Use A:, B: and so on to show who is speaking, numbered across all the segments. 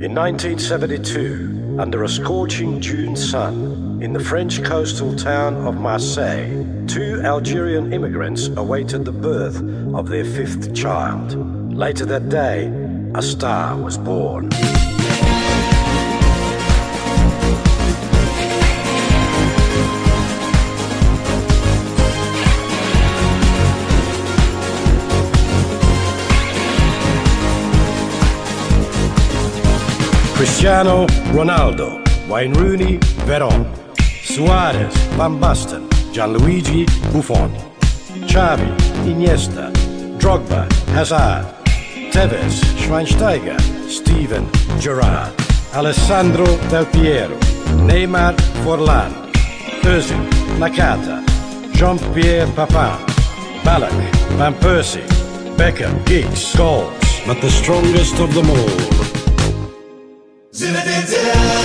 A: In 1972, under a scorching June sun, in the French coastal town of Marseille, two Algerian immigrants awaited the birth of their fifth child. Later that day, a star was born. Cristiano Ronaldo, Wayne Rooney, Veron, Suarez, Van Basten, Gianluigi Buffon, Xavi, Iniesta, Drogba, Hazard, Tevez, Schweinsteiger, Steven Gerrard, Alessandro Del Piero, Neymar Forlan, Özil, Nakata, Jean-Pierre Papin, Ballack, Van Persie, Beckham, Giggs, Scholes, but the strongest of them all Zinedine Zidane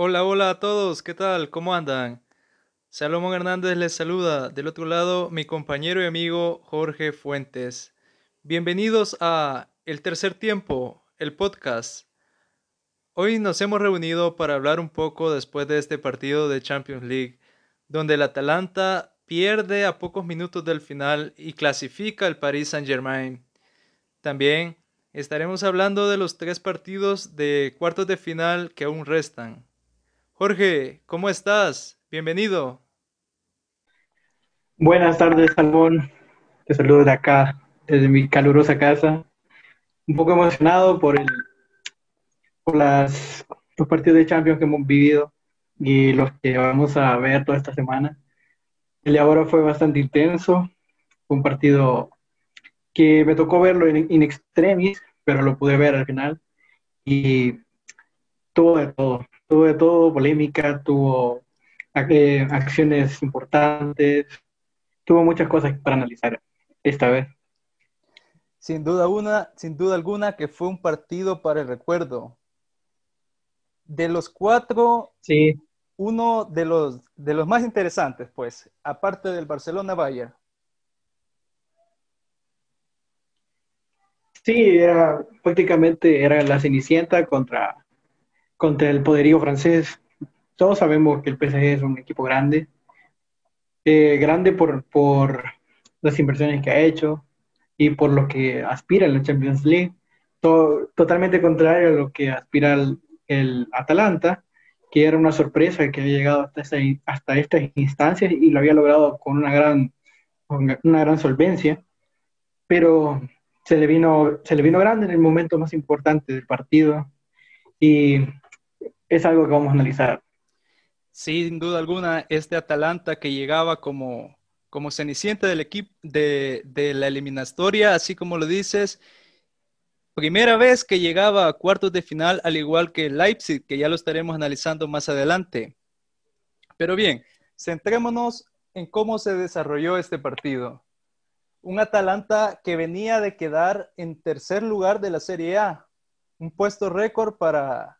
B: Hola, hola a todos, ¿qué tal? ¿Cómo andan? Salomón Hernández les saluda. Del otro lado, mi compañero y amigo Jorge Fuentes. Bienvenidos a El Tercer Tiempo, el podcast. Hoy nos hemos reunido para hablar un poco después de este partido de Champions League, donde el Atalanta pierde a pocos minutos del final y clasifica al Paris Saint-Germain. También estaremos hablando de los tres partidos de cuartos de final que aún restan. Jorge, ¿cómo estás? Bienvenido.
C: Buenas tardes, Salmón. Te saludo de acá, desde mi calurosa casa. Un poco emocionado por, el, por las, los partidos de Champions que hemos vivido y los que vamos a ver toda esta semana. El de ahora fue bastante intenso. Un partido que me tocó verlo in, in extremis, pero lo pude ver al final. Y tuvo de todo tuvo de todo, polémica, tuvo eh, acciones importantes, tuvo muchas cosas para analizar esta vez.
B: Sin duda una, sin duda alguna que fue un partido para el recuerdo. De los cuatro,
C: sí.
B: uno de los, de los más interesantes, pues, aparte del Barcelona-Bayern.
C: Sí, era prácticamente era la Cenicienta contra contra el poderío francés. Todos sabemos que el PSG es un equipo grande, eh, grande por, por las inversiones que ha hecho y por lo que aspira en la Champions League, totalmente contrario a lo que aspira el, el, Atalanta, que era una sorpresa que había llegado hasta, esta, hasta estas instancias y lo había logrado con una gran, una gran solvencia, pero se le, vino, se le vino grande en el momento más importante del partido y es algo que vamos a analizar.
B: Sin duda alguna, este Atalanta que llegaba como, como cenicienta del equipo de, de la eliminatoria, así como lo dices, primera vez que llegaba a cuartos de final, al igual que Leipzig, que ya lo estaremos analizando más adelante. Pero bien, centrémonos en cómo se desarrolló este partido. Un Atalanta que venía de quedar en tercer lugar de la Serie A, un puesto récord para,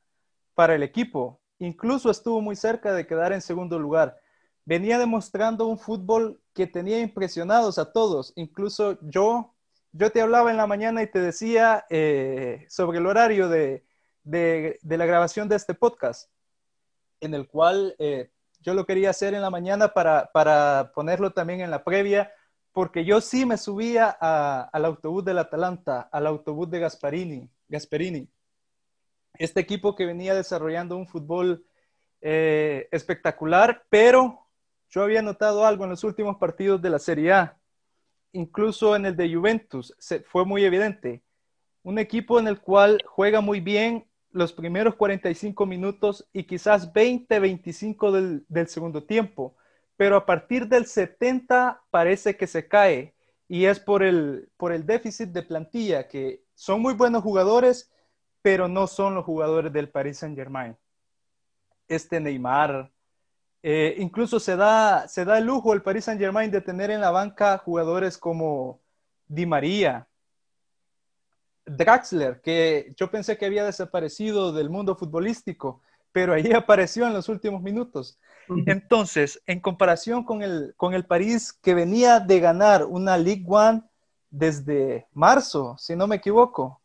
B: para el equipo. Incluso estuvo muy cerca de quedar en segundo lugar. Venía demostrando un fútbol que tenía impresionados a todos. Incluso yo, yo te hablaba en la mañana y te decía eh, sobre el horario de, la grabación de este podcast, en el cual eh, yo lo quería hacer en la mañana para, para, ponerlo también en la previa, porque yo sí me subía al autobús del Atalanta, al autobús de Gasparini. Gasperini este equipo que venía desarrollando un fútbol eh, espectacular, pero yo había notado algo en los últimos partidos de la Serie A, incluso en el de Juventus, fue muy evidente. Un equipo en el cual juega muy bien los primeros 45 minutos y quizás 20, 25 del, del segundo tiempo, pero a partir del 70 parece que se cae y es por el, por el déficit de plantilla, que son muy buenos jugadores, pero no son los jugadores del Paris Saint Germain. Este Neymar, eh, incluso se da, se da el lujo el Paris Saint Germain de tener en la banca jugadores como Di María, Draxler, que yo pensé que había desaparecido del mundo futbolístico, pero ahí apareció en los últimos minutos. Entonces, en comparación con el, con el París que venía de ganar una League One desde marzo, si no me equivoco,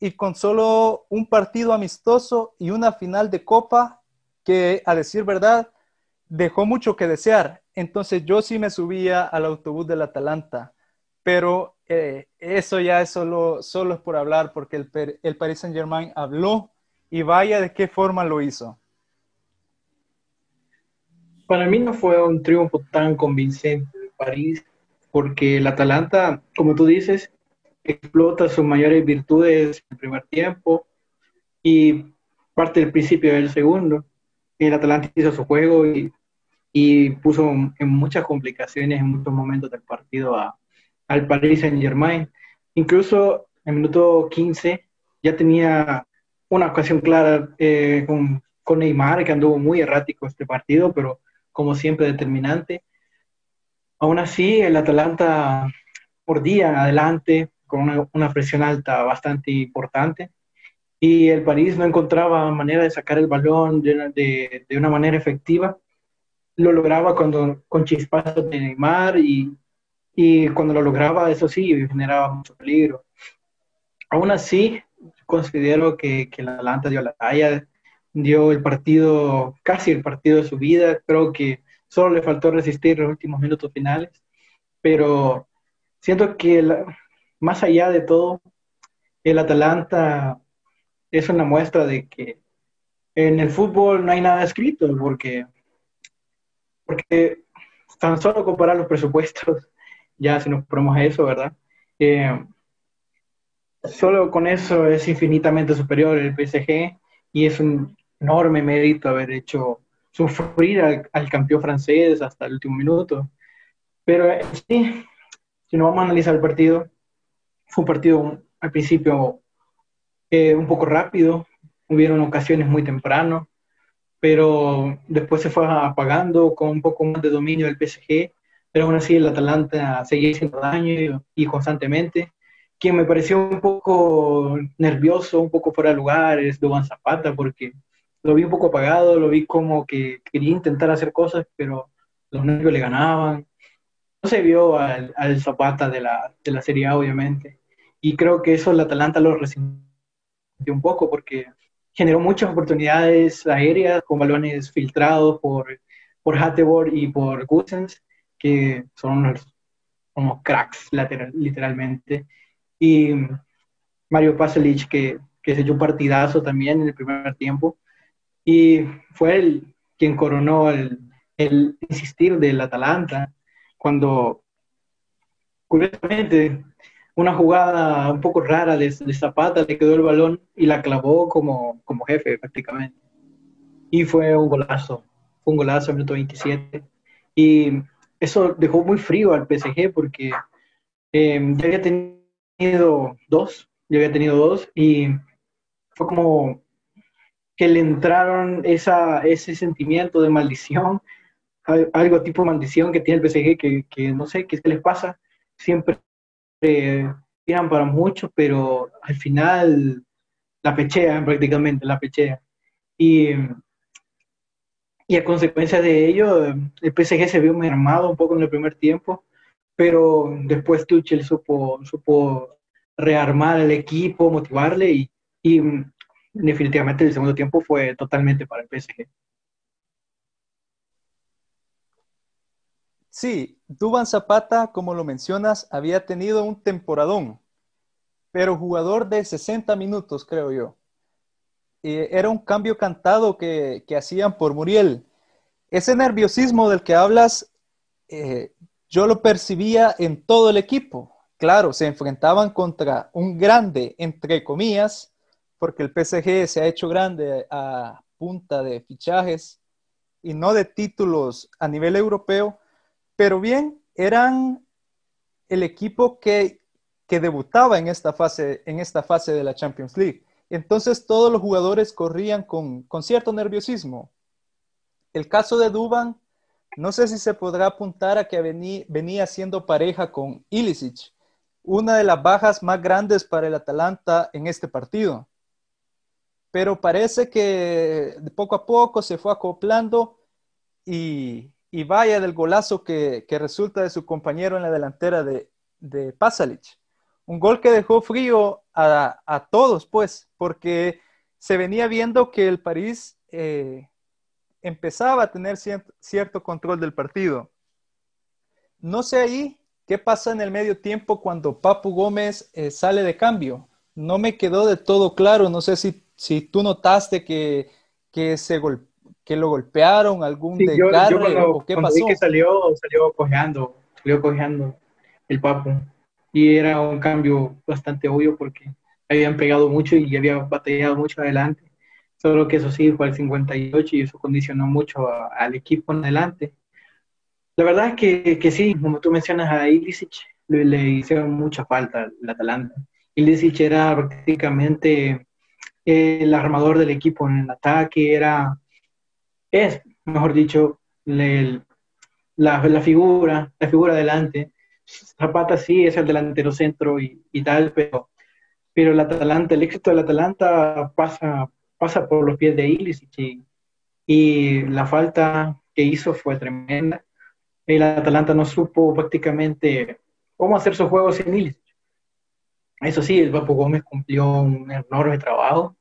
B: y con solo un partido amistoso y una final de Copa que, a decir verdad, dejó mucho que desear. Entonces yo sí me subía al autobús del Atalanta, pero eh, eso ya es solo, solo es por hablar, porque el, el Paris Saint Germain habló y vaya de qué forma lo hizo.
C: Para mí no fue un triunfo tan convincente de París, porque el Atalanta, como tú dices, explota sus mayores virtudes en el primer tiempo y parte del principio del segundo. El Atalanta hizo su juego y, y puso en muchas complicaciones en muchos momentos del partido a, al Paris Saint Germain. Incluso en el minuto 15 ya tenía una ocasión clara eh, con, con, Neymar, que anduvo muy errático este partido, pero como siempre determinante. Aún así, el Atalanta mordía adelante con una, una, presión alta bastante importante y el París no encontraba manera de sacar el balón de, de, de una manera efectiva. Lo lograba cuando, con chispazos de Neymar y y cuando lo lograba, eso sí, generaba mucho peligro. Aún así, considero que, que la Atlanta dio la talla, dio el partido, casi el partido de su vida. Creo que solo le faltó resistir los últimos minutos finales, pero siento que más allá de todo, el Atalanta es una muestra de que en el fútbol no hay nada escrito, porque, porque tan solo comparar los presupuestos ya si nos ponemos a eso, ¿verdad? Eh, solo con eso es infinitamente superior el PSG y es un enorme mérito haber hecho sufrir al, campeón francés hasta el último minuto. Pero eh, sí, si nos vamos a analizar el partido, fue un partido al principio eh, un poco rápido, hubieron ocasiones muy temprano, pero después se fue apagando con un poco más de dominio del PSG pero aún así el Atalanta seguía haciendo daño y, constantemente. Quien me pareció un poco nervioso, un poco fuera de lugar, es Duván Zapata, porque lo vi un poco apagado, lo vi como que quería intentar hacer cosas, pero los nervios le ganaban. No se vio al, al Zapata de la, de la Serie A, obviamente. Y creo que eso el Atalanta lo resintió un poco, porque generó muchas oportunidades aéreas con balones filtrados por, por Hattebor y por Gusens que son unos, cracks lateral, literalmente. Y Mario Pasalic, que, que se echó un partidazo también en el primer tiempo. Y fue él quien coronó el, el insistir del Atalanta, cuando, curiosamente, una jugada un poco rara de, de, Zapata, le quedó el balón y la clavó como, como jefe prácticamente. Y fue un golazo, fue un golazo en minuto 27. Y eso dejó muy frío al PSG porque eh, ya había tenido dos, ya había tenido dos y fue como que le entraron esa, ese sentimiento de maldición, algo tipo maldición que tiene el PSG que, que no sé qué les pasa, siempre eh, tiran para mucho, pero al final la pechean prácticamente, la pechean. Y y a consecuencia de ello, el PSG se vio mermado un poco en el primer tiempo, pero después Tuchel supo, supo rearmar el equipo, motivarle y, y definitivamente el segundo tiempo fue totalmente para el PSG.
B: Sí, Duban Zapata, como lo mencionas, había tenido un temporadón, pero jugador de 60 minutos, creo yo. Eh, era un cambio cantado que, hacían por Muriel. Ese nerviosismo del que hablas, eh, yo lo percibía en todo el equipo. Claro, se enfrentaban contra un grande, entre comillas, porque el PSG se ha hecho grande a punta de fichajes y no de títulos a nivel europeo, pero bien, eran el equipo que, que debutaba en esta, fase, en esta fase de la Champions League Entonces todos los jugadores corrían con, cierto nerviosismo. El caso de Duban, no sé si se podrá apuntar a que venía, siendo pareja con Ilicic, una de las bajas más grandes para el Atalanta en este partido. Pero parece que poco a poco se fue acoplando y, vaya del golazo que, resulta de su compañero en la delantera de, de Pasalic. Un gol que dejó frío a, todos, pues, porque se venía viendo que el París eh, empezaba a tener cierto, control del partido. No sé ahí qué pasa en el medio tiempo cuando Papu Gómez eh, sale de cambio. No me quedó de todo claro. No sé si, si tú notaste que, que, se que lo golpearon, algún desgarre o qué pasó.
C: que salió, salió cojeando, salió cojeando el Papu y era un cambio bastante obvio porque habían pegado mucho y había batallado mucho adelante. Solo que eso sí fue al 58 y eso condicionó mucho al equipo en adelante. La verdad es que, que sí, como tú mencionas a Ilicic, le, le hicieron mucha falta al Atalanta. Ilicic era prácticamente el armador del equipo en el ataque, era, es, mejor dicho, la, la, figura, la figura adelante Zapata sí es el delantero centro y, tal, pero, pero el Atalanta, el éxito del Atalanta pasa, pasa por los pies de Ilicic y, y la falta que hizo fue tremenda. El Atalanta no supo prácticamente cómo hacer su juego sin Ilicic. Eso sí, el Papo Gómez cumplió un enorme trabajo,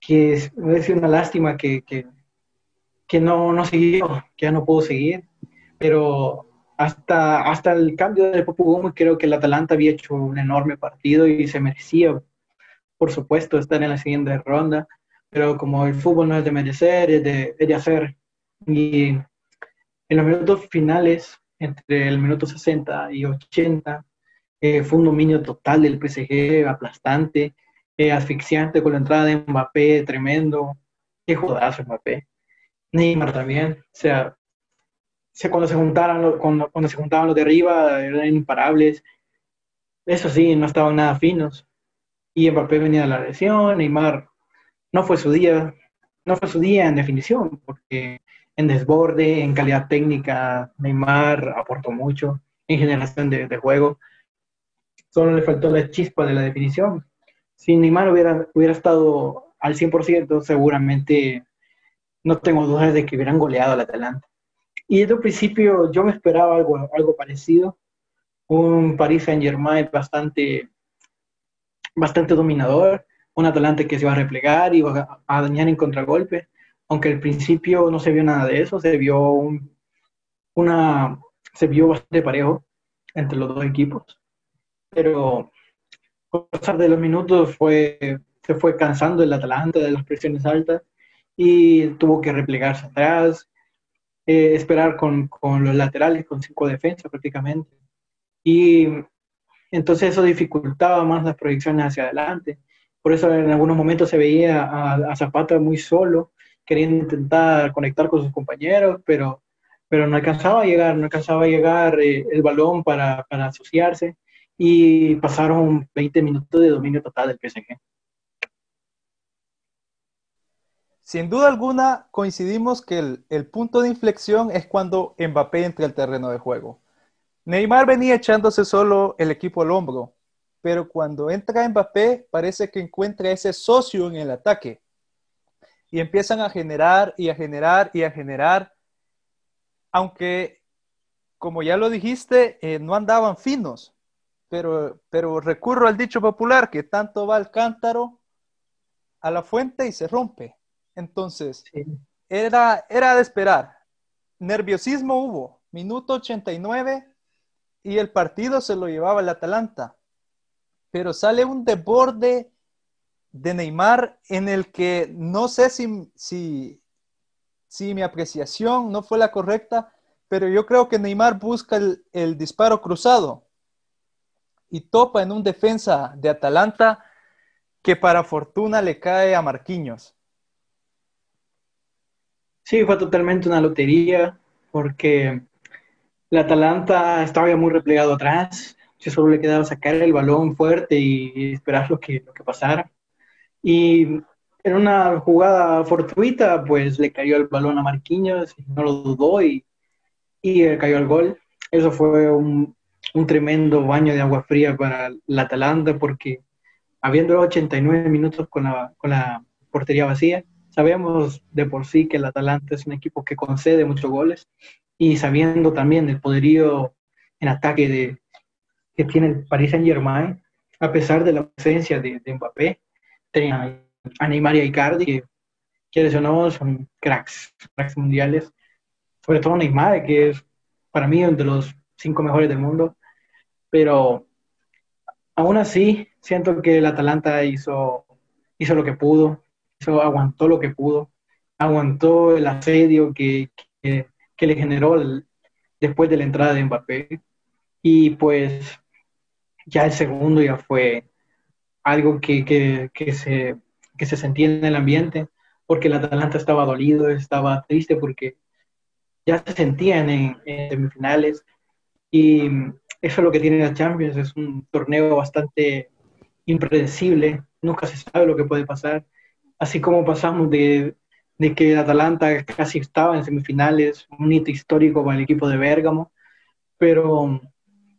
C: que es, es una lástima que, que, que no, no siguió, que ya no pudo seguir, pero hasta, hasta el cambio de Popo Gómez, creo que el Atalanta había hecho un enorme partido y se merecía, por supuesto, estar en la siguiente ronda. Pero como el fútbol no es de merecer, es de, de hacer. Y en los minutos finales, entre el minuto 60 y 80, eh, fue un dominio total del PSG, aplastante, eh, asfixiante con la entrada de Mbappé, tremendo. Qué jodazo Mbappé. Neymar también. O sea, cuando se juntaron, cuando, cuando se juntaban los de arriba, eran imparables. Eso sí, no estaban nada finos. Y Mbappé venía de la lesión, Neymar no fue su día, no fue su día en definición, porque en desborde, en calidad técnica, Neymar aportó mucho, en generación de, de juego. Solo le faltó la chispa de la definición. Si Neymar hubiera, hubiera estado al 100%, seguramente no tengo dudas de que hubieran goleado al Atalanta. Y desde un principio yo me esperaba algo, algo parecido, un Paris Saint Germain bastante, bastante dominador, un Atalante que se iba a replegar, y a, a dañar en contragolpe, aunque al principio no se vio nada de eso, se vio un, una, se vio bastante parejo entre los dos equipos, pero con pasar de los minutos fue, se fue cansando el Atalante de las presiones altas y tuvo que replegarse atrás, eh, esperar con, con, los laterales, con cinco defensas prácticamente. Y entonces eso dificultaba más las proyecciones hacia adelante. Por eso en algunos momentos se veía a, Zapata muy solo, queriendo intentar conectar con sus compañeros, pero, pero no alcanzaba a llegar, no alcanzaba a llegar eh, el balón para, para asociarse y pasaron 20 minutos de dominio total del PSG.
B: Sin duda alguna, coincidimos que el, punto de inflexión es cuando Mbappé entra al terreno de juego. Neymar venía echándose solo el equipo al hombro, pero cuando entra Mbappé parece que encuentra ese socio en el ataque y empiezan a generar y a generar y a generar, aunque, como ya lo dijiste, eh, no andaban finos, pero, pero recurro al dicho popular que tanto va el cántaro a la fuente y se rompe. Entonces, era, era de esperar. Nerviosismo hubo. Minuto 89 y el partido se lo llevaba el Atalanta. Pero sale un desborde de Neymar en el que no sé si, si, si mi apreciación no fue la correcta, pero yo creo que Neymar busca el, el disparo cruzado y topa en un defensa de Atalanta que para fortuna le cae a Marquinhos.
C: Sí, fue totalmente una lotería porque el Atalanta estaba ya muy replegado atrás. Yo solo le quedaba sacar el balón fuerte y esperar lo que, lo que pasara. Y en una jugada fortuita, pues le cayó el balón a Marquinhos, no lo dudó y, y cayó el gol. Eso fue un, un tremendo baño de agua fría para la Atalanta porque habiendo 89 minutos con la, con la portería vacía, sabemos de por sí que el Atalanta es un equipo que concede muchos goles y sabiendo también el poderío en ataque de, que tiene el Paris Saint Germain, a pesar de la ausencia de, de Mbappé, tenía a Neymar y a Icardi, que quieres o no, son cracks, cracks mundiales, sobre todo Neymar, que es para mí uno de los cinco mejores del mundo, pero aún así siento que el Atalanta hizo, hizo lo que pudo, aguantó lo que pudo, aguantó el asedio que, que, le generó después de la entrada de Mbappé. Y pues ya el segundo ya fue algo que, que, se, que se sentía en el ambiente, porque el Atalanta estaba dolido, estaba triste, porque ya se sentían en, en semifinales. Y eso es lo que tiene la Champions, es un torneo bastante impredecible, nunca se sabe lo que puede pasar. Así como pasamos de, de que Atalanta casi estaba en semifinales, un hito histórico para el equipo de Bérgamo, pero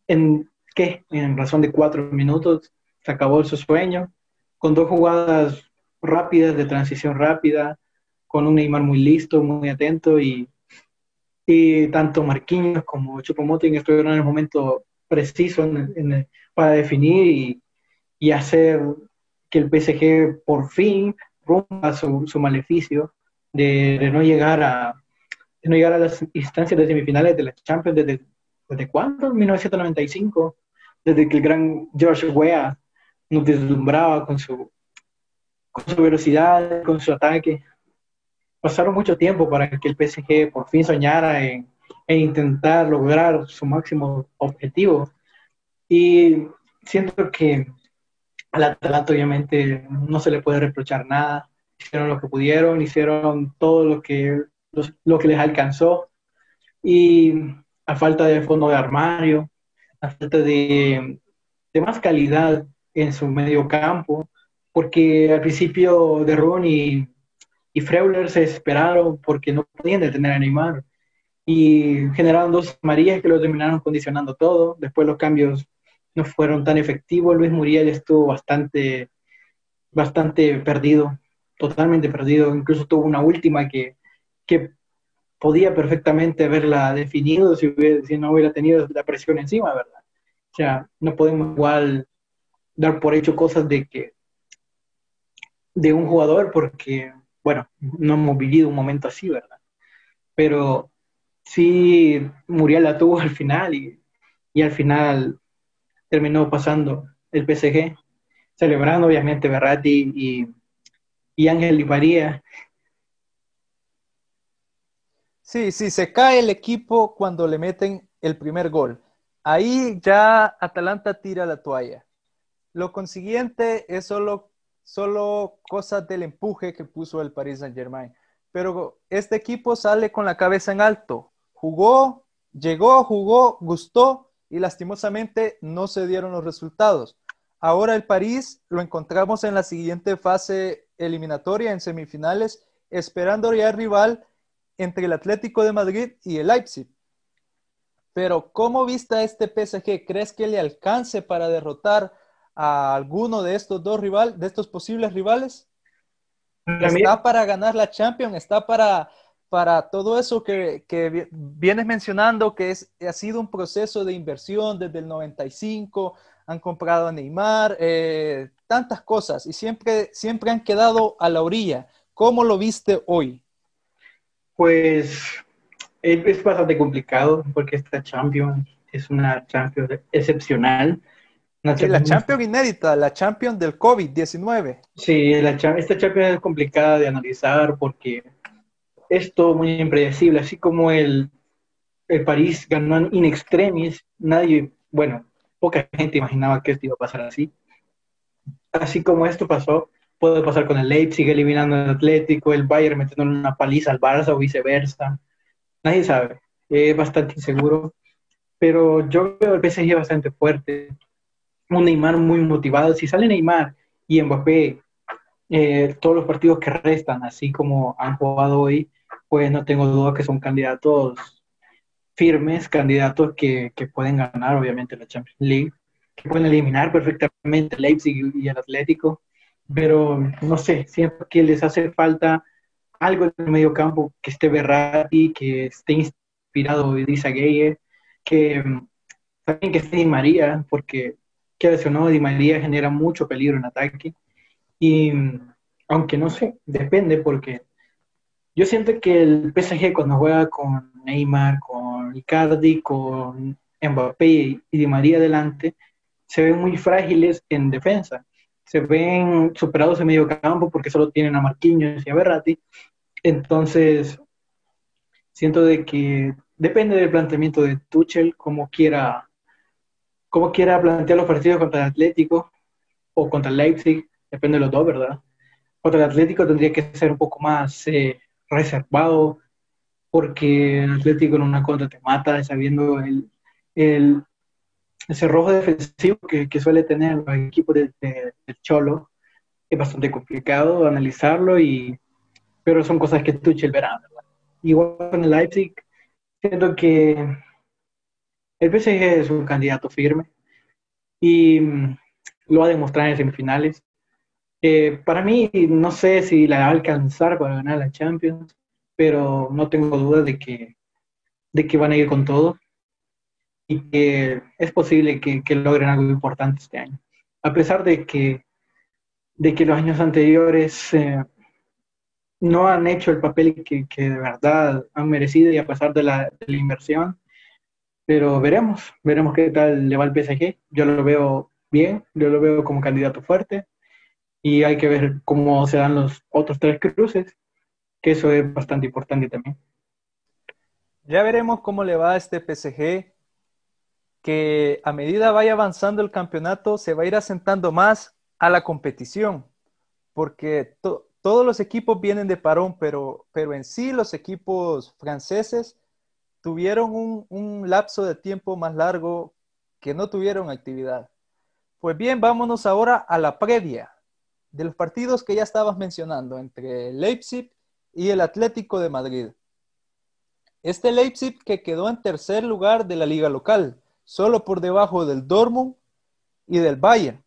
C: en qué, en razón de cuatro minutos, se acabó su sueño, con dos jugadas rápidas, de transición rápida, con un Neymar muy listo, muy atento y, y tanto Marquinhos como Chupomoting estuvieron en el momento preciso para definir y, y, hacer que el PSG por fin rompa su, su maleficio de, de, no llegar a de no llegar a las instancias de semifinales de la Champions desde, desde cuándo? 1995, desde que el gran George Weah nos deslumbraba con su, con su velocidad, con su ataque. Pasaron mucho tiempo para que el PSG por fin soñara en e intentar lograr su máximo objetivo. Y siento que al Atalanta obviamente no se le puede reprochar nada. Hicieron lo que pudieron, hicieron todo lo que, lo, que les alcanzó. Y a falta de fondo de armario, a falta de, de más calidad en su medio campo, porque al principio de Ron y, Freuler se esperaron porque no podían detener a Neymar y generaron dos Marías que lo terminaron condicionando todo. Después los cambios no fueron tan efectivos. Luis Muriel estuvo bastante, bastante perdido, totalmente perdido. Incluso tuvo una última que, que podía perfectamente haberla definido si, si no hubiera tenido la presión encima, ¿verdad? O sea, no podemos igual dar por hecho cosas de que de un jugador porque, bueno, no hemos vivido un momento así, ¿verdad? Pero sí, Muriel la tuvo al final y, al final terminó pasando el PSG, celebrando obviamente Berratti y, y Ángel y María.
B: Sí, sí, se cae el equipo cuando le meten el primer gol. Ahí ya Atalanta tira la toalla. Lo consiguiente es solo, solo cosas del empuje que puso el Paris Saint Germain. Pero este equipo sale con la cabeza en alto jugó, llegó, jugó, gustó y lastimosamente no se dieron los resultados. Ahora el París lo encontramos en la siguiente fase eliminatoria, en semifinales, esperando ya el rival entre el Atlético de Madrid y el Leipzig. Pero ¿cómo viste este PSG? ¿Crees que le alcance para derrotar a alguno de estos dos rivales, de estos posibles rivales? ¿Está para ganar la Champions? ¿Está para para todo eso que, que, vienes mencionando, que es, ha sido un proceso de inversión desde el 95, han comprado a Neymar, eh, tantas cosas, y siempre, siempre han quedado a la orilla. ¿Cómo lo viste hoy?
C: Pues es bastante complicado porque esta Champions es una Champions excepcional.
B: Una La Champions inédita, la Champions del COVID-19.
C: Sí, la, esta Champions es complicada de analizar porque es todo muy impredecible, así como el, el París ganó in extremis, nadie, bueno, poca gente imaginaba que esto iba a pasar así. Así como esto pasó, puede pasar con el Leipzig eliminando al Atlético, el Bayern metiendo una paliza al Barça o viceversa. Nadie sabe, es bastante inseguro. Pero yo veo el PSG bastante fuerte, un Neymar muy motivado. Si sale Neymar y Mbappé eh, todos los partidos que restan, así como han jugado hoy, pues no tengo duda que son candidatos firmes, candidatos que, que pueden ganar, obviamente, la Champions League, que pueden eliminar perfectamente Leipzig y el Atlético, pero no sé, siempre que les hace falta algo en el medio campo, que esté Berratti, que esté inspirado Gueye, que también que esté Di María, porque que o no, Di María genera mucho peligro en ataque. Y aunque no sé, depende, porque yo siento que el PSG cuando juega con Neymar, con Icardi, con Mbappé y Di María adelante, se ven muy frágiles en defensa. Se ven superados en medio campo porque solo tienen a Marquinhos y a Berratti. Entonces, siento de que depende del planteamiento de Tuchel, como quiera cómo quiera plantear los partidos contra el Atlético o contra el Leipzig, depende de los dos, ¿verdad? Contra el Atlético tendría que ser un poco más eh, reservado, porque Atlético en una contra te mata, sabiendo el, el ese rojo defensivo que, que, suele tener los equipos del Cholo. Es bastante complicado analizarlo, y, pero son cosas que Tuchel verá, ¿verdad? Igual con el Leipzig, siento que el PSG es un candidato firme y mm, lo va a demostrar en semifinales. Eh, para mí, no sé si la va a alcanzar para ganar la Champions, pero no tengo duda de que, de que van a ir con todo y que es posible que, logren algo importante este año. A pesar de que, de que los años anteriores eh, no han hecho el papel que, de verdad han merecido y a pesar de la inversión, pero veremos, veremos qué tal le va al PSG. Yo lo veo bien, yo lo veo como candidato fuerte y hay que ver cómo se dan los otros tres cruces, que eso es bastante importante también.
B: Ya veremos cómo le va a este PSG, que a medida vaya avanzando el campeonato se va a ir asentando más a la competición, porque todos los equipos vienen de parón, pero, pero en sí los equipos franceses tuvieron un, lapso de tiempo más largo que no tuvieron actividad. Pues bien, vámonos ahora a la previa de los partidos que ya estabas mencionando entre Leipzig y el Atlético de Madrid. Este Leipzig que quedó en tercer lugar de la liga local, solo por debajo del Dortmund y del Bayern,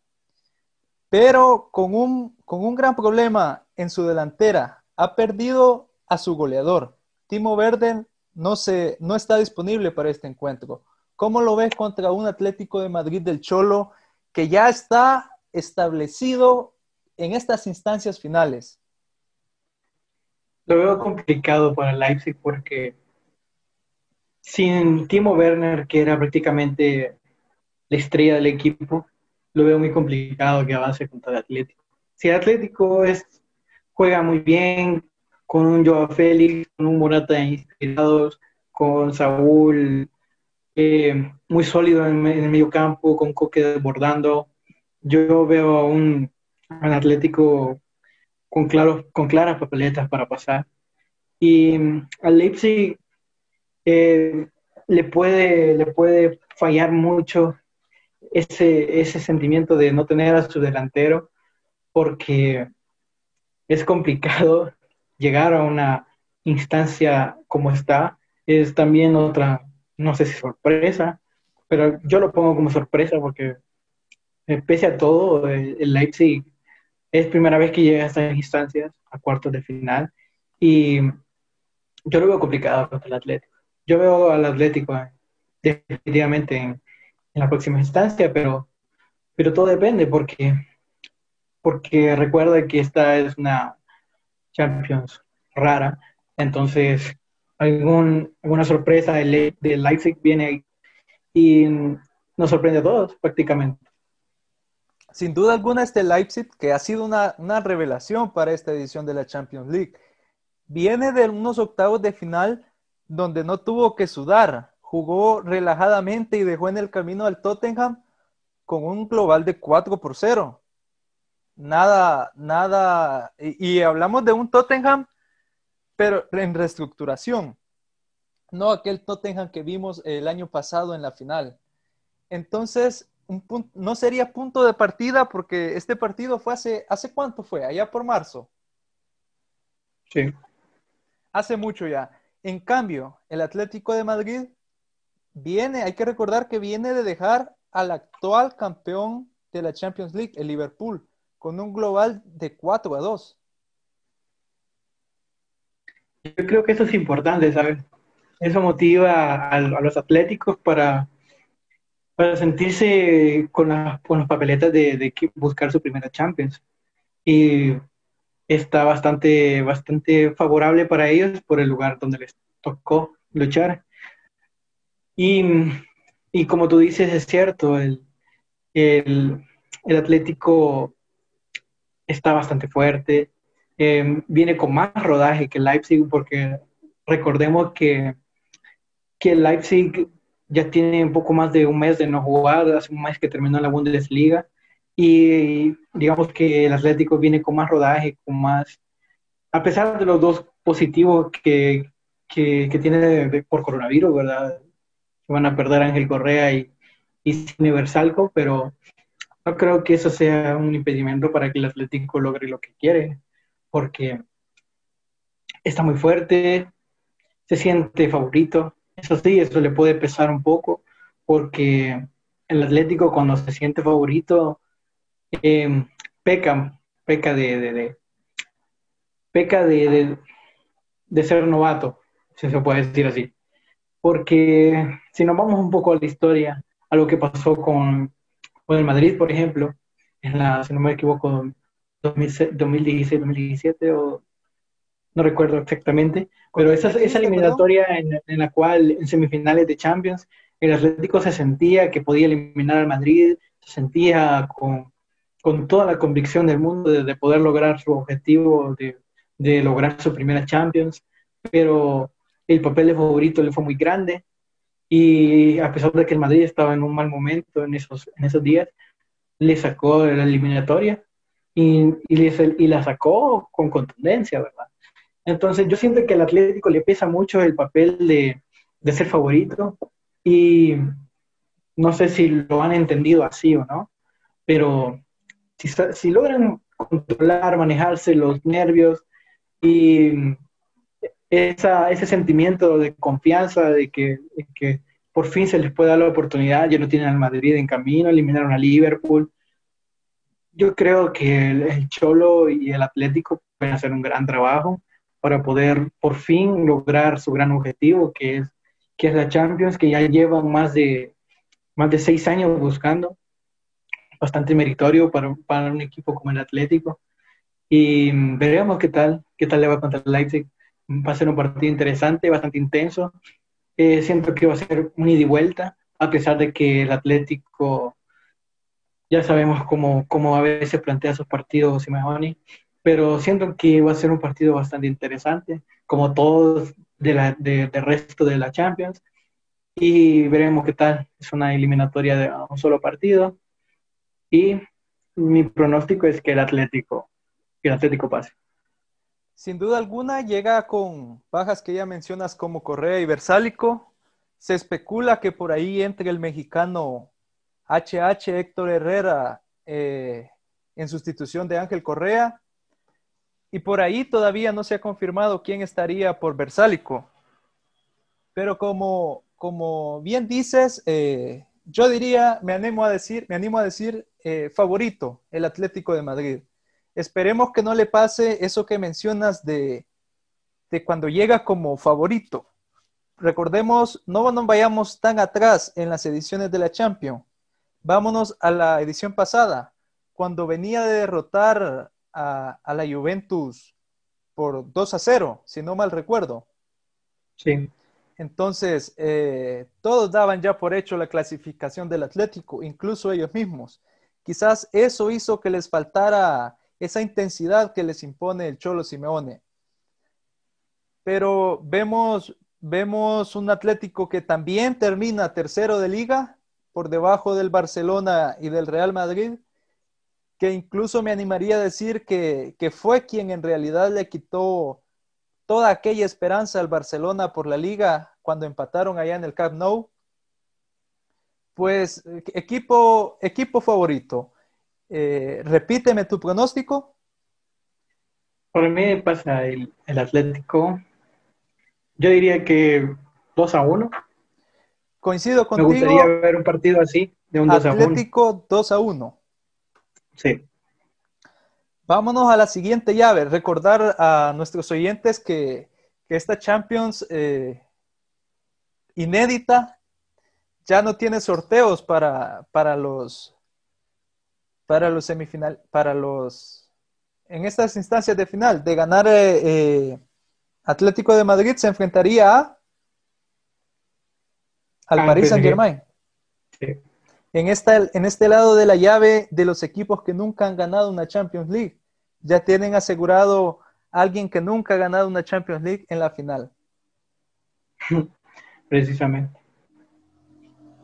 B: pero con un, con un gran problema en su delantera. Ha perdido a su goleador. Timo Werner no, se, no está disponible para este encuentro. ¿Cómo lo ves contra un Atlético de Madrid del Cholo que ya está establecido en estas instancias finales?
C: Lo veo complicado para Leipzig porque sin Timo Werner, que era prácticamente la estrella del equipo, lo veo muy complicado que avance contra el Atlético. Si el Atlético juega muy bien, con un Joao Félix, con un Morata inspirados, con Saúl eh, muy sólido en, el medio campo, con Coque desbordando. Yo veo a un, Atlético con, claros, con claras papeletas para pasar. Y mm, al Leipzig eh, le, puede, le puede fallar mucho ese, ese sentimiento de no tener a su delantero, porque es complicado llegar a una instancia como está es también otra, no sé si sorpresa, pero yo lo pongo como sorpresa porque eh, pese a todo, el, Leipzig es primera vez que llega a estas instancias, a cuartos de final, y yo lo veo complicado contra el Atlético. Yo veo al Atlético eh, definitivamente en, la próxima instancia, pero, pero todo depende porque, porque recuerda que esta es una Champions rara. Entonces, algún, alguna sorpresa de, de Leipzig viene y nos sorprende a todos prácticamente.
B: Sin duda alguna, este Leipzig, que ha sido una, una revelación para esta edición de la Champions League, viene de unos octavos de final donde no tuvo que sudar, jugó relajadamente y dejó en el camino al Tottenham con un global de 4 por 0 nada, nada, y, hablamos de un Tottenham, pero en reestructuración, no aquel Tottenham que vimos el año pasado en la final. Entonces, un punto, no sería punto de partida porque este partido fue hace, ¿hace cuánto fue? Allá por marzo.
C: Sí.
B: Hace mucho ya. En cambio, el Atlético de Madrid viene, hay que recordar que viene de dejar al actual campeón de la Champions League, el Liverpool, con un global de 4 a 2.
C: Yo creo que eso es importante, ¿sabes? Eso motiva a, los atléticos para, para sentirse con, con las papeletas de, de, buscar su primera Champions. Y está bastante, bastante favorable para ellos por el lugar donde les tocó luchar. Y, y como tú dices, es cierto, el, el, el Atlético está bastante fuerte, eh, viene con más rodaje que Leipzig, porque recordemos que, que Leipzig ya tiene un poco más de un mes de no jugar, hace un mes que terminó la Bundesliga, y digamos que el Atlético viene con más rodaje, con más, a pesar de los dos positivos que, que, que tiene por coronavirus, ¿verdad? Van a perder Ángel Correa y, y Universalco, pero no creo que eso sea un impedimento para que el Atlético logre lo que quiere porque está muy fuerte, se siente favorito. Eso sí, eso le puede pesar un poco, porque el Atlético cuando se siente favorito eh, peca, peca de, peca de, de, ser novato, si se puede decir así. Porque si nos vamos un poco a la historia, a lo que pasó con, con el Madrid, por ejemplo, en la, si no me equivoco, 2016, 2017 o no recuerdo exactamente, pero esa, esa eliminatoria en, en, la cual en semifinales de Champions el Atlético se sentía que podía eliminar al Madrid, se sentía con, con toda la convicción del mundo de, de poder lograr su objetivo de, de, lograr su primera Champions, pero el papel de favorito le fue muy grande y a pesar de que el Madrid estaba en un mal momento en esos, en esos días, le sacó la eliminatoria y, y, la sacó con contundencia, ¿verdad? Entonces yo siento que al Atlético le pesa mucho el papel de, de ser favorito y no sé si lo han entendido así o no, pero si, si logran controlar, manejarse los nervios y esa, ese sentimiento de confianza de que, que, por fin se les puede dar la oportunidad, ya no tienen al Madrid en camino, eliminaron a Liverpool, yo creo que el, Cholo y el Atlético pueden hacer un gran trabajo para poder por fin lograr su gran objetivo, que es, que es la Champions, que ya llevan más de, más de seis años buscando. Bastante meritorio para, para un equipo como el Atlético. Y veremos qué tal, qué tal le va contra el Leipzig. Va a ser un partido interesante, bastante intenso. Eh, siento que va a ser un ida y vuelta, a pesar de que el Atlético ya sabemos cómo, cómo a veces plantea sus partidos Simeone, pero siento que va a ser un partido bastante interesante, como todos de la, de, del resto de la Champions, y veremos qué tal. Es una eliminatoria de un solo partido, y mi pronóstico es que el Atlético, que el Atlético pase.
B: Sin duda alguna llega con bajas que ya mencionas como Correa y Versálico. Se especula que por ahí entre el mexicano HH Héctor Herrera eh, en sustitución de Ángel Correa. Y por ahí todavía no se ha confirmado quién estaría por Versálico. Pero como, como bien dices, eh, yo diría, me animo a decir, me animo a decir eh, favorito, el Atlético de Madrid. Esperemos que no le pase eso que mencionas de, de cuando llega como favorito. Recordemos, no nos vayamos tan atrás en las ediciones de la Champions Vámonos a la edición pasada, cuando venía de derrotar a, la Juventus por 2 a 0, si no mal recuerdo.
C: Sí.
B: Entonces, eh, todos daban ya por hecho la clasificación del Atlético, incluso ellos mismos. Quizás eso hizo que les faltara esa intensidad que les impone el Cholo Simeone. Pero vemos, vemos un Atlético que también termina tercero de liga por debajo del Barcelona y del Real Madrid, que incluso me animaría a decir que, fue quien en realidad le quitó toda aquella esperanza al Barcelona por la liga cuando empataron allá en el Camp Nou. Pues equipo, equipo favorito. Eh, repíteme tu pronóstico.
C: Por mí pasa el, el Atlético. Yo diría que 2 a 1.
B: Coincido contigo.
C: Me gustaría ver un partido así, de un 2 a 1.
B: Atlético 2 a 1.
C: Sí.
B: Vámonos a la siguiente llave. Recordar a nuestros oyentes que, que esta Champions eh, inédita ya no tiene sorteos para, para los para los semifinal, para los en estas instancias de final. De ganar eh, eh, Atlético de Madrid se enfrentaría a al Paris. Saint Germain.
C: sí.
B: En, esta, en este lado de la llave de los equipos que nunca han ganado una Champions League, ya tienen asegurado a alguien que nunca ha ganado una Champions League en la final.
C: precisamente.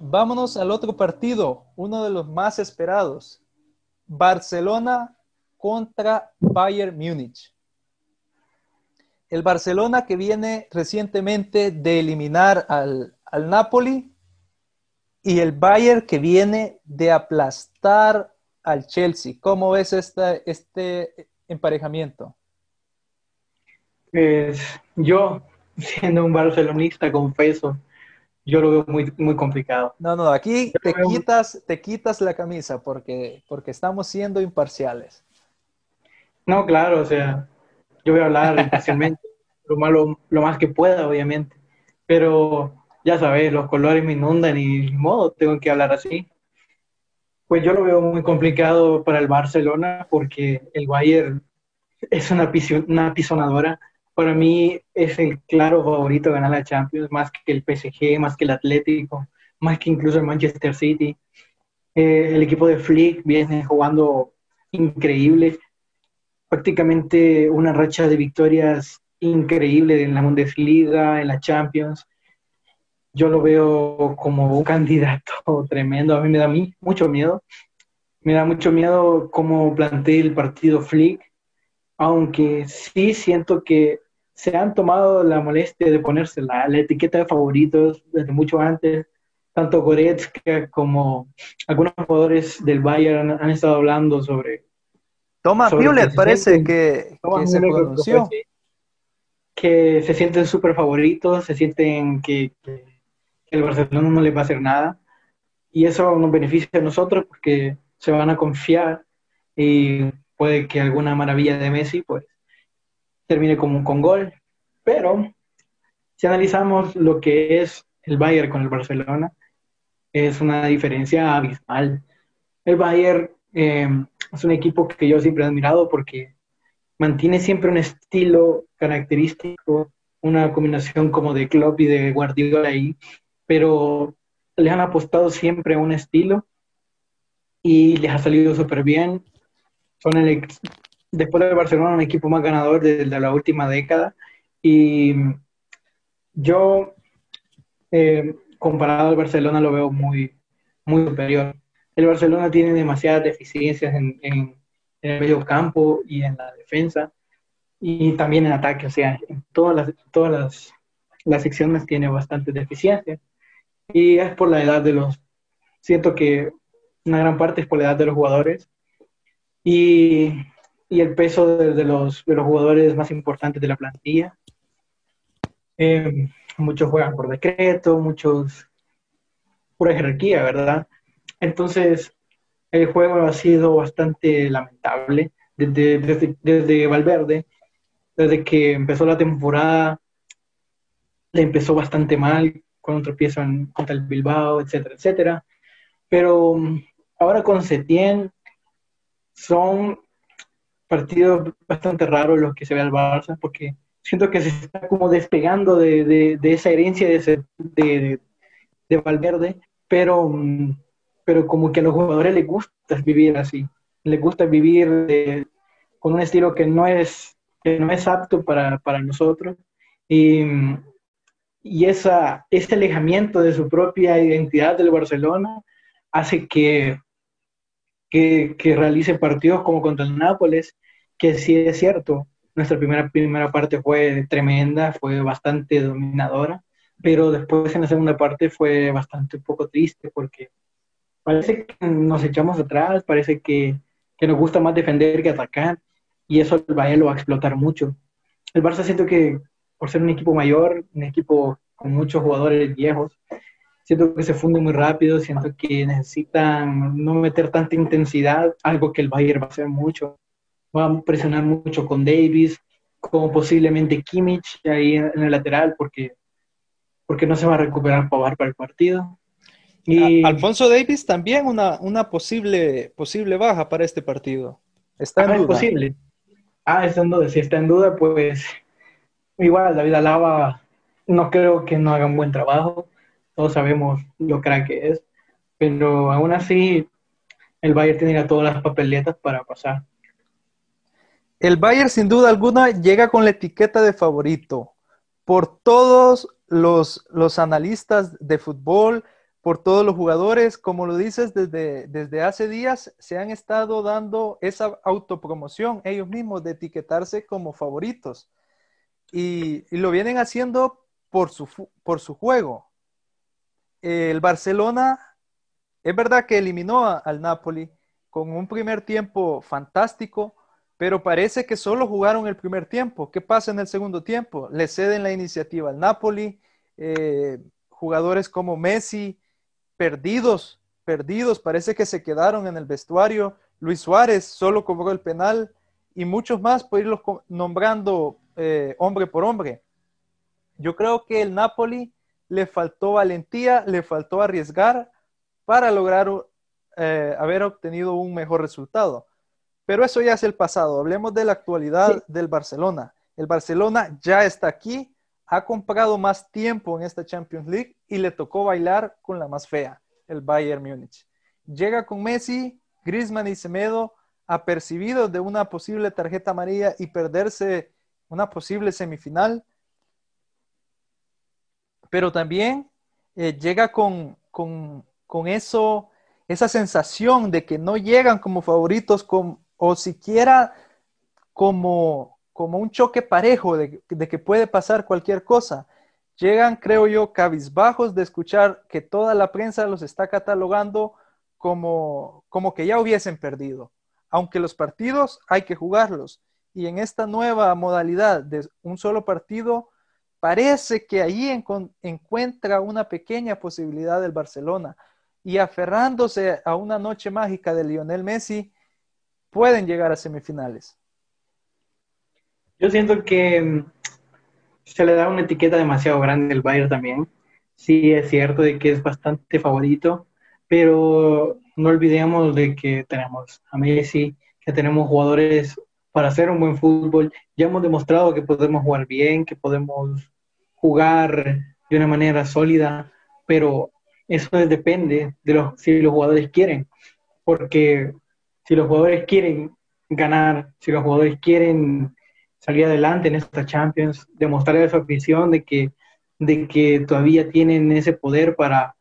B: Vámonos al otro partido, uno de los más esperados. Barcelona contra Bayern Múnich. El Barcelona que viene recientemente de eliminar al, al Napoli y el Bayern que viene de aplastar al Chelsea. ¿Cómo ves esta, este emparejamiento?
C: Pues yo, siendo un barcelonista, confeso, yo lo veo muy, muy complicado.
B: No, no, aquí te
C: veo-
B: quitas, te quitas la camisa porque, porque estamos siendo imparciales.
C: No, claro, o sea, yo voy a hablar imparcialmente, lo, malo, lo más que pueda, obviamente, pero ya sabes, los colores me inundan y modo, tengo que hablar así. Pues yo lo veo muy complicado para el Barcelona porque el Bayern es una, una pisonadora. Para mí es el claro favorito ganar la Champions, más que el PSG, más que el Atlético, más que incluso el Manchester City. Eh, el equipo de Flick viene jugando increíble prácticamente una racha de victorias increíble en la Bundesliga, en la Champions. Yo lo veo como un candidato tremendo. A mí me da a mí mucho miedo. Me da mucho miedo cómo plantea el partido Flick, aunque sí siento que se han tomado la molestia de ponerse la, la etiqueta de favoritos desde mucho antes. Tanto Goretzka como algunos jugadores del Bayern han, estado hablando sobre que se
B: parece que,
C: Thomas
B: que se pronunció.
C: que- que se sienten súper favoritos, se sienten que, que el Barcelona no les va a hacer nada. Y eso nos beneficia a nosotros porque se van a confiar y puede que alguna maravilla de Messi pues termine como con gol. Pero si analizamos lo que es el Bayern con el Barcelona, es una diferencia abismal. El Bayern eh, es un equipo que yo siempre he admirado porque mantiene siempre un estilo característico, una combinación como de Klopp y de Guardiola ahí, pero le han apostado siempre a un estilo y les ha salido súper bien. Son el, después de Barcelona, un equipo más ganador de, de la última década y yo, eh, comparado al Barcelona, lo veo muy, muy superior. El Barcelona tiene demasiadas deficiencias en, en- en el medio campo y en la defensa y también en ataque, o sea, en todas las, todas las, las secciones tiene bastantes deficiencias y es por la edad de los, siento que una gran parte es por la edad de los jugadores y, y el peso de, los, de los jugadores más importantes de la plantilla. Eh, muchos juegan por decreto, muchos pura jerarquía, ¿verdad? Entonces, el juego ha sido bastante lamentable desde, desde, desde Valverde, desde que empezó la temporada, le empezó bastante mal, con un tropiezo en- contra el Bilbao, etcétera, etcétera. Pero mm, ahora con Setién son partidos bastante raros los que se ve al Barça, porque siento que se está como despegando de, de- de esa herencia de, de, de Valverde, pero, mm, pero como que a los jugadores les gusta vivir así, les gusta vivir con un estilo que no es, que no es apto para, para nosotros. Y, mm, y esa, ese alejamiento de su propia identidad del Barcelona hace que, que, que realice partidos como contra el Nápoles, que sí es cierto, nuestra primera, primera parte fue tremenda, fue bastante dominadora, pero después en la segunda parte fue bastante poco triste porque parece que nos echamos atrás, parece que, que nos gusta más defender que atacar, y eso el Bayern lo va a explotar mucho. El Barça siento que por ser un equipo mayor, un equipo con muchos jugadores viejos, siento que se funde muy rápido, siento que necesitan no meter tanta intensidad, algo que el Bayern va a hacer mucho. Va a presionar mucho con Davis, como posiblemente Kimmich ahí en el lateral, porque, porque no se va a recuperar Pavar para el partido.
B: Y... Alfonso Davis también una, una posible, posible baja para este partido. Está en
C: ah, duda. Es posible. Ah, está en duda. Si está en duda, pues igual David Alaba no creo que no haga un buen trabajo todos sabemos lo crack que es, pero aún así el Bayern tiene todas las papeletas para pasar.
B: El Bayern sin duda alguna llega con la etiqueta de favorito por todos los, los analistas de fútbol, por todos los jugadores, como lo dices, desde, desde hace días se han estado dando esa autopromoción ellos mismos de etiquetarse como favoritos. Y, lo vienen haciendo por su, por su juego el Barcelona, es verdad que eliminó al Napoli con un primer tiempo fantástico, pero parece que solo jugaron el primer tiempo. ¿Qué pasa en el segundo tiempo? Le ceden la iniciativa al Napoli, eh, jugadores como Messi, perdidos, perdidos, parece que se quedaron en el vestuario. Luis Suárez solo cobró el penal y muchos más por irlos nombrando eh, hombre por hombre. Yo creo que el Napoli le faltó valentía, le faltó arriesgar para lograr eh, haber obtenido un mejor resultado. Pero eso ya es el pasado. Hablemos de la actualidad del Barcelona. El Barcelona ya está aquí, ha comprado más tiempo en esta Champions League y le tocó bailar con la más fea, el Bayern Múnich. Llega con Messi, Griezmann y Semedo apercibidos de una posible tarjeta amarilla y perderse una posible semifinal pero también eh, llega con, eso, esa sensación de que no llegan como favoritos o siquiera como, como un choque parejo de, que puede pasar cualquier cosa. Llegan, creo yo, cabizbajos de escuchar que toda la prensa los está catalogando como, como que ya hubiesen perdido. Aunque los partidos hay que jugarlos. Y en esta nueva modalidad de un solo partido, Parece que ahí encuentra una pequeña posibilidad del Barcelona y aferrándose a una noche mágica de Lionel Messi, pueden llegar a semifinales.
C: Yo siento que mm, se le da una etiqueta demasiado grande al Bayern también. Sí, es cierto de que es bastante favorito, pero no olvidemos de que tenemos a Messi, que tenemos jugadores para hacer un buen fútbol. Ya hemos demostrado que podemos jugar bien, que podemos jugar de una manera sólida, pero eso depende de los, si los jugadores quieren, porque si los jugadores quieren ganar, si los jugadores quieren salir adelante en esta Champions, demostrarle su afición de que, de que todavía tienen ese poder para,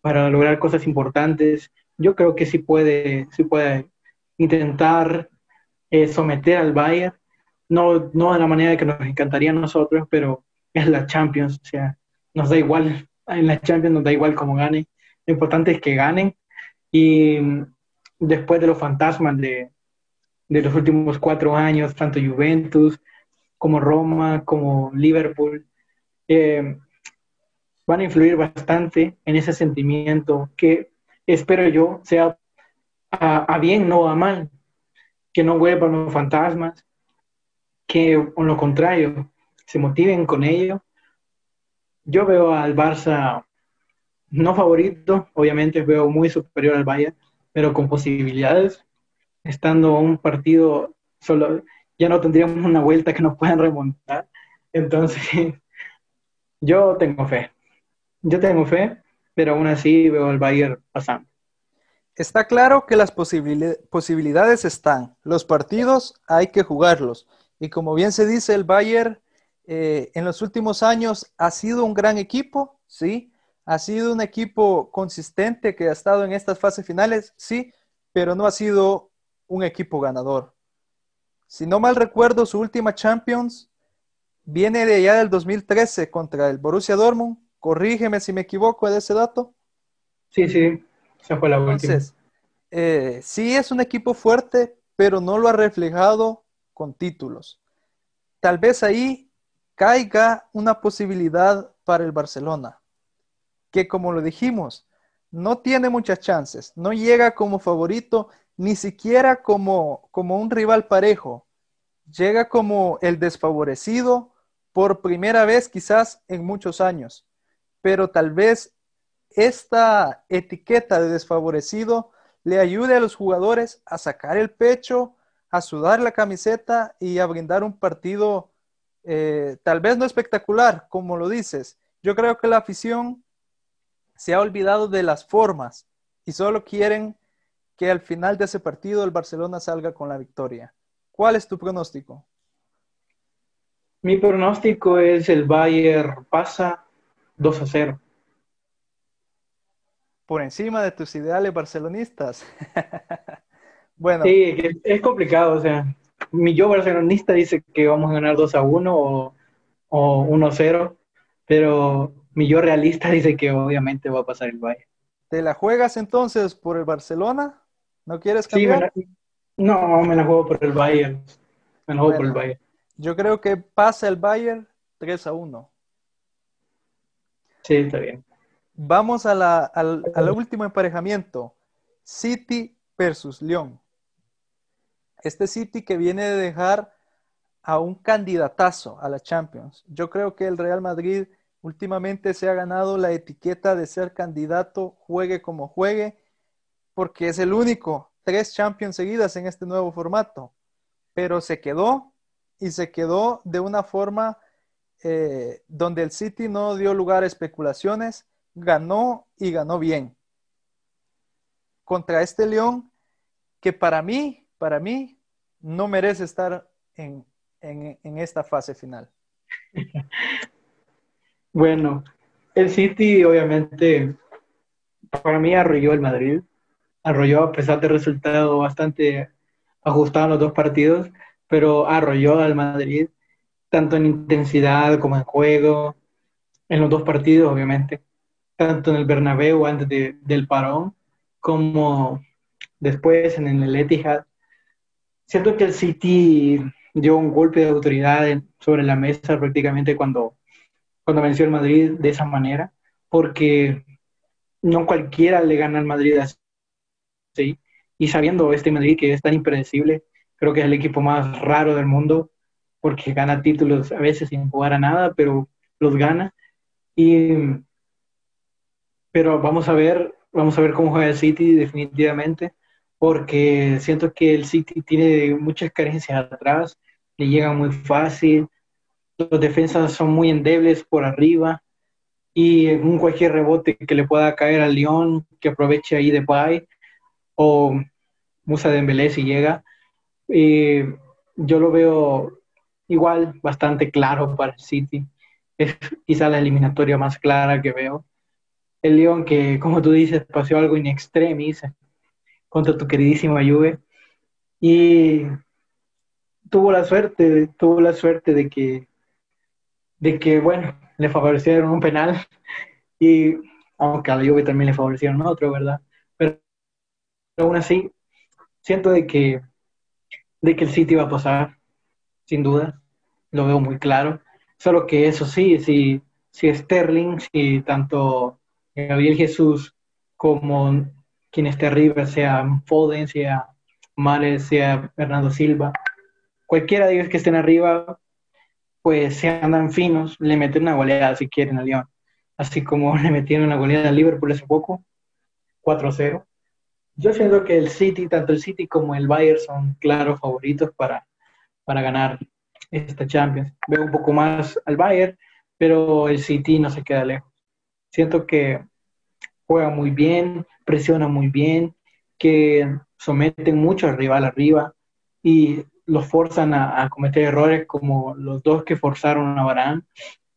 C: para lograr cosas importantes, yo creo que sí puede, sí puede intentar eh, someter al Bayern, no, no de la manera que nos encantaría a nosotros, pero es la Champions, o sea, nos da igual, en la Champions nos da igual cómo gane, lo importante es que ganen. Y después de los fantasmas de, de los últimos cuatro años, tanto Juventus como Roma, como Liverpool, eh, van a influir bastante en ese sentimiento que espero yo sea a, bien, no a mal, que no vuelvan los fantasmas, que con lo contrario, se motiven con ello. Yo veo al Barça no favorito, obviamente veo muy superior al Bayern, pero con posibilidades, estando un partido solo, ya no tendríamos una vuelta que nos puedan remontar. Entonces, yo tengo fe. Yo tengo fe, pero aún así veo al Bayern pasando.
B: Está claro que las posibilidades están. Los partidos hay que jugarlos. Y como bien se dice, el Bayern eh, en los últimos años ha sido un gran equipo, sí, ha sido un equipo consistente que ha estado en estas fases finales, sí, pero no ha sido un equipo ganador. Si no mal recuerdo, su última Champions viene de allá del 2013 contra el Borussia Dortmund. Corrígeme si me equivoco de ese dato.
C: Sí, sí. Esa fue la
B: Entonces, eh, sí es un equipo fuerte, pero no lo ha reflejado con títulos. Tal vez ahí caiga una posibilidad para el Barcelona, que como lo dijimos, no tiene muchas chances, no llega como favorito, ni siquiera como, como un rival parejo, llega como el desfavorecido por primera vez quizás en muchos años, pero tal vez esta etiqueta de desfavorecido le ayude a los jugadores a sacar el pecho, a sudar la camiseta y a brindar un partido eh, tal vez no espectacular, como lo dices. Yo creo que la afición se ha olvidado de las formas y solo quieren que al final de ese partido el Barcelona salga con la victoria. ¿Cuál es tu pronóstico?
C: Mi pronóstico es el Bayern pasa 2 a 0
B: por encima de tus ideales barcelonistas.
C: bueno. Sí, es complicado, o sea, mi yo barcelonista dice que vamos a ganar 2 a 1 o, o 1 a 0, pero mi yo realista dice que obviamente va a pasar el Bayern.
B: ¿Te la juegas entonces por el Barcelona? ¿No quieres cambiar?
C: Sí, no, me la juego por el Bayern. Me la juego por el Bayern.
B: Yo creo que pasa el Bayern 3 a 1.
C: Sí, está bien.
B: Vamos a la, al, último emparejamiento. City versus León. Este City que viene de dejar a un candidatazo a la Champions. Yo creo que el Real Madrid últimamente se ha ganado la etiqueta de ser candidato, juegue como juegue, porque es el único, tres Champions seguidas en este nuevo formato. Pero se quedó y se quedó de una forma eh, donde el City no dio lugar a especulaciones, ganó y ganó bien. Contra este León que para mí, para mí, no merece estar en, esta fase final.
C: Bueno, el City obviamente para mí arrolló el Madrid, arrolló a pesar del resultado bastante ajustado en los dos partidos, pero arrolló al Madrid tanto en intensidad como en juego, en los dos partidos obviamente tanto en el Bernabéu antes del parón como después en el Etihad. Siento que el City dio un golpe de autoridad sobre la mesa prácticamente cuando, cuando venció el Madrid de esa manera, porque no cualquiera le gana al Madrid así. Y sabiendo este Madrid que es tan impredecible, creo que es el equipo más raro del mundo, porque gana títulos a veces sin jugar a nada, pero los gana. Y pero vamos a ver, vamos a ver cómo juega el City definitivamente, porque siento que el City tiene muchas carencias atrás, le llega muy fácil, los defensas son muy endebles por arriba y un cualquier rebote que le pueda caer al León, que aproveche ahí de Pay o Musa Dembélé si llega, eh, yo lo veo igual bastante claro para el City. Es quizá la eliminatoria más clara que veo el León que, como tú dices, pasó algo in extremis contra tu queridísima Juve y tuvo la suerte, tuvo la suerte de que, de que, bueno, le favorecieron un penal y aunque a la Juve también le favorecieron otro, ¿verdad? Pero, aún así, siento de que, de que el City va a pasar, sin duda, lo veo muy claro. Solo que eso sí, si, si Sterling, si tanto Gabriel Jesús como quien esté arriba, sea Foden, sea Males, sea Fernando Silva, cualquiera de ellos que estén arriba, pues se andan finos, le meten una goleada si quieren a León. Así como le metieron una goleada al Liverpool hace poco, 4-0. Yo siento que el City, tanto el City como el Bayern son claros favoritos para, para ganar esta Champions. Veo un poco más al Bayern, pero el City no se queda lejos. Siento que juega muy bien, presiona muy bien, que someten mucho al rival arriba y los forzan a, cometer errores como los dos que forzaron a Barán.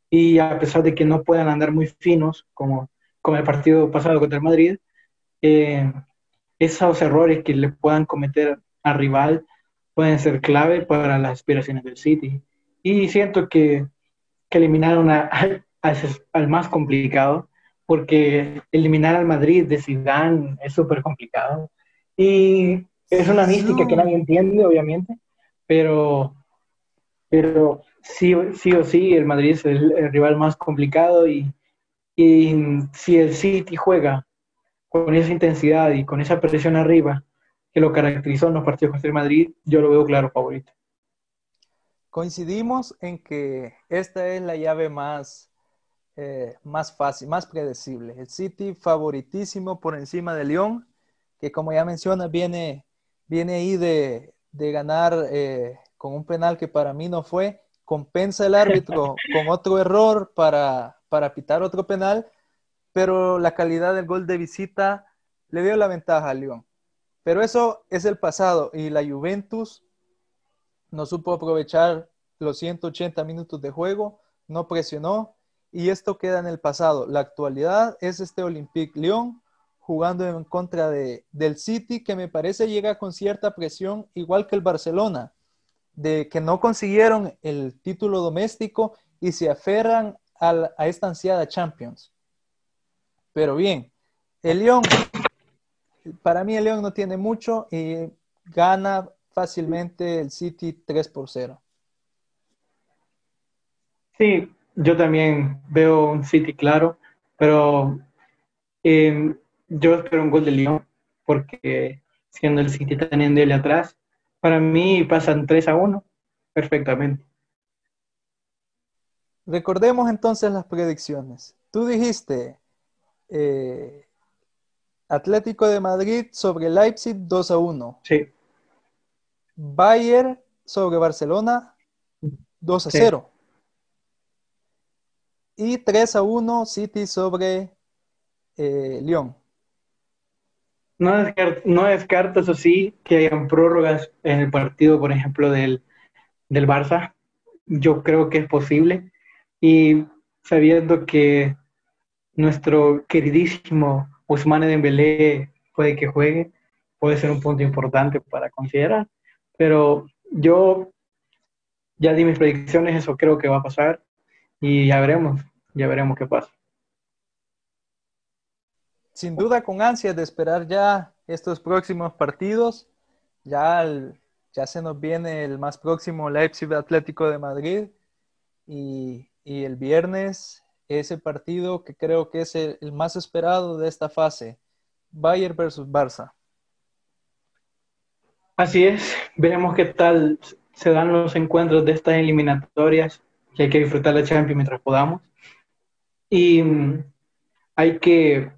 C: Y a pesar de que no puedan andar muy finos, como, como el partido pasado contra el Madrid, eh, esos errores que le puedan cometer al rival pueden ser clave para las aspiraciones del City. Y siento que, que eliminaron al más complicado, porque eliminar al Madrid de Zidane es súper complicado. Y es una mística que nadie entiende, obviamente, pero, pero sí, sí o sí, el Madrid es el, rival más complicado y, y si el City juega con esa intensidad y con esa presión arriba que lo caracterizó en los partidos contra el Madrid, yo lo veo claro favorito.
B: Coincidimos en que esta es la llave más, eh, más fácil, más predecible. El City favoritísimo por encima de León, que como ya menciona, viene, viene ahí de, de ganar eh, con un penal que para mí no fue, compensa el árbitro con otro error para, para pitar otro penal, pero la calidad del gol de visita le dio la ventaja a León. Pero eso es el pasado y la Juventus no supo aprovechar los 180 minutos de juego, no presionó y esto queda en el pasado. La actualidad es este Olympique Lyon jugando en contra de, del City que me parece llega con cierta presión igual que el Barcelona, de que no consiguieron el título doméstico y se aferran a, a esta ansiada Champions. Pero bien, el Lyon, para mí el León no tiene mucho y gana fácilmente el City 3 por 0.
C: Sí, yo también veo un City claro, pero em, yo espero un gol de Lyon, porque siendo el City tan endeble atrás, para mí pasan 3 a 1 perfectamente.
B: Recordemos entonces las predicciones. Tú dijiste eh, Atlético de Madrid sobre Leipzig 2 a 1.
C: Sí.
B: Bayern sobre Barcelona 2 a 0. Y 3 a 1 City sobre eh, Lyon.
C: No descarto, no descarto, eso sí, que hayan prórrogas en el partido, por ejemplo, del, del Barça. Yo creo que es posible. Y sabiendo que nuestro queridísimo Ousmane Dembélé puede que juegue, puede ser un punto importante para considerar. Pero yo ya di mis predicciones, eso creo que va a pasar y ya veremos, ya veremos qué pasa.
B: Sin duda con ansias de esperar ya estos próximos partidos, ya, ya se nos viene el más próximo Leipzig Atlético de Madrid y, y el viernes ese partido que creo que es el, más esperado de esta fase, Bayern versus Barça.
C: Así es, veremos qué tal se dan los encuentros de estas eliminatorias, que hay que disfrutar la Champions mientras podamos. Y mm, hay que,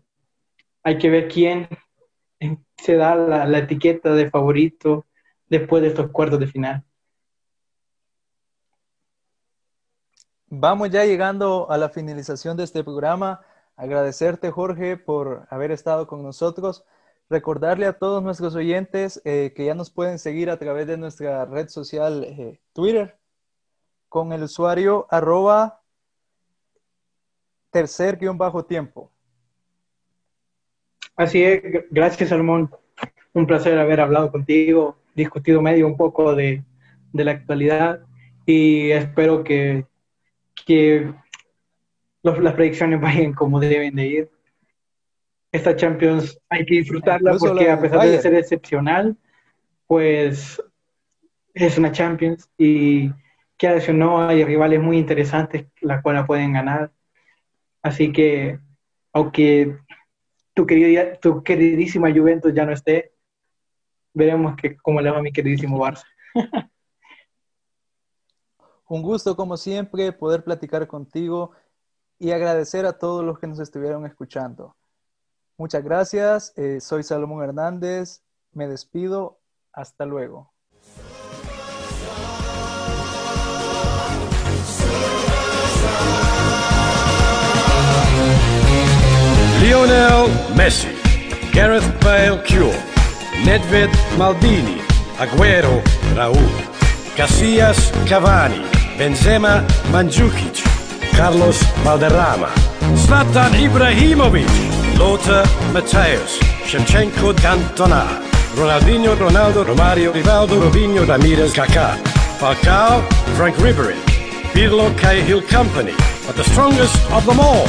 C: hay que ver quién se da la etiqueta de favorito después de estos cuartos de final.
B: Vamos ya llegando a la finalización de este programa. Agradecerte, Jorge, por haber estado con nosotros. Recordarle a todos nuestros oyentes eh, que ya nos pueden seguir a través de nuestra red social eh, Twitter con el usuario arroba tercer guion bajo tiempo.
C: Así es, gracias Salmón. Un placer haber hablado contigo, discutido medio un poco de, de la actualidad y espero que, que los, las predicciones vayan como deben de ir esta Champions hay que disfrutarla porque a pesar de ser excepcional, pues es una Champions y que no hay rivales muy interesantes la cual la pueden ganar. Así que aunque tu, querida, tu queridísima Juventus ya no esté, veremos que cómo le va a mi queridísimo Barça.
B: Un gusto como siempre poder platicar contigo y agradecer a todos los que nos estuvieron escuchando. Muchas gracias. Eh, soy Salomón Hernández. Me despido. Hasta luego.
A: Lionel Messi, Gareth Bale Cure, Nedved Maldini, Aguero Raúl, Casillas Cavani, Benzema Mandzukic, Carlos Valderrama, Zlatan Ibrahimovic, Lothar Matthäus, Shevchenko Cantona, Ronaldinho, Ronaldo, Romario, Rivaldo, Robinho, Ramirez, Kaká, Falcao, Frank Ribery, Pirlo, Cahill Company, but the strongest of them all.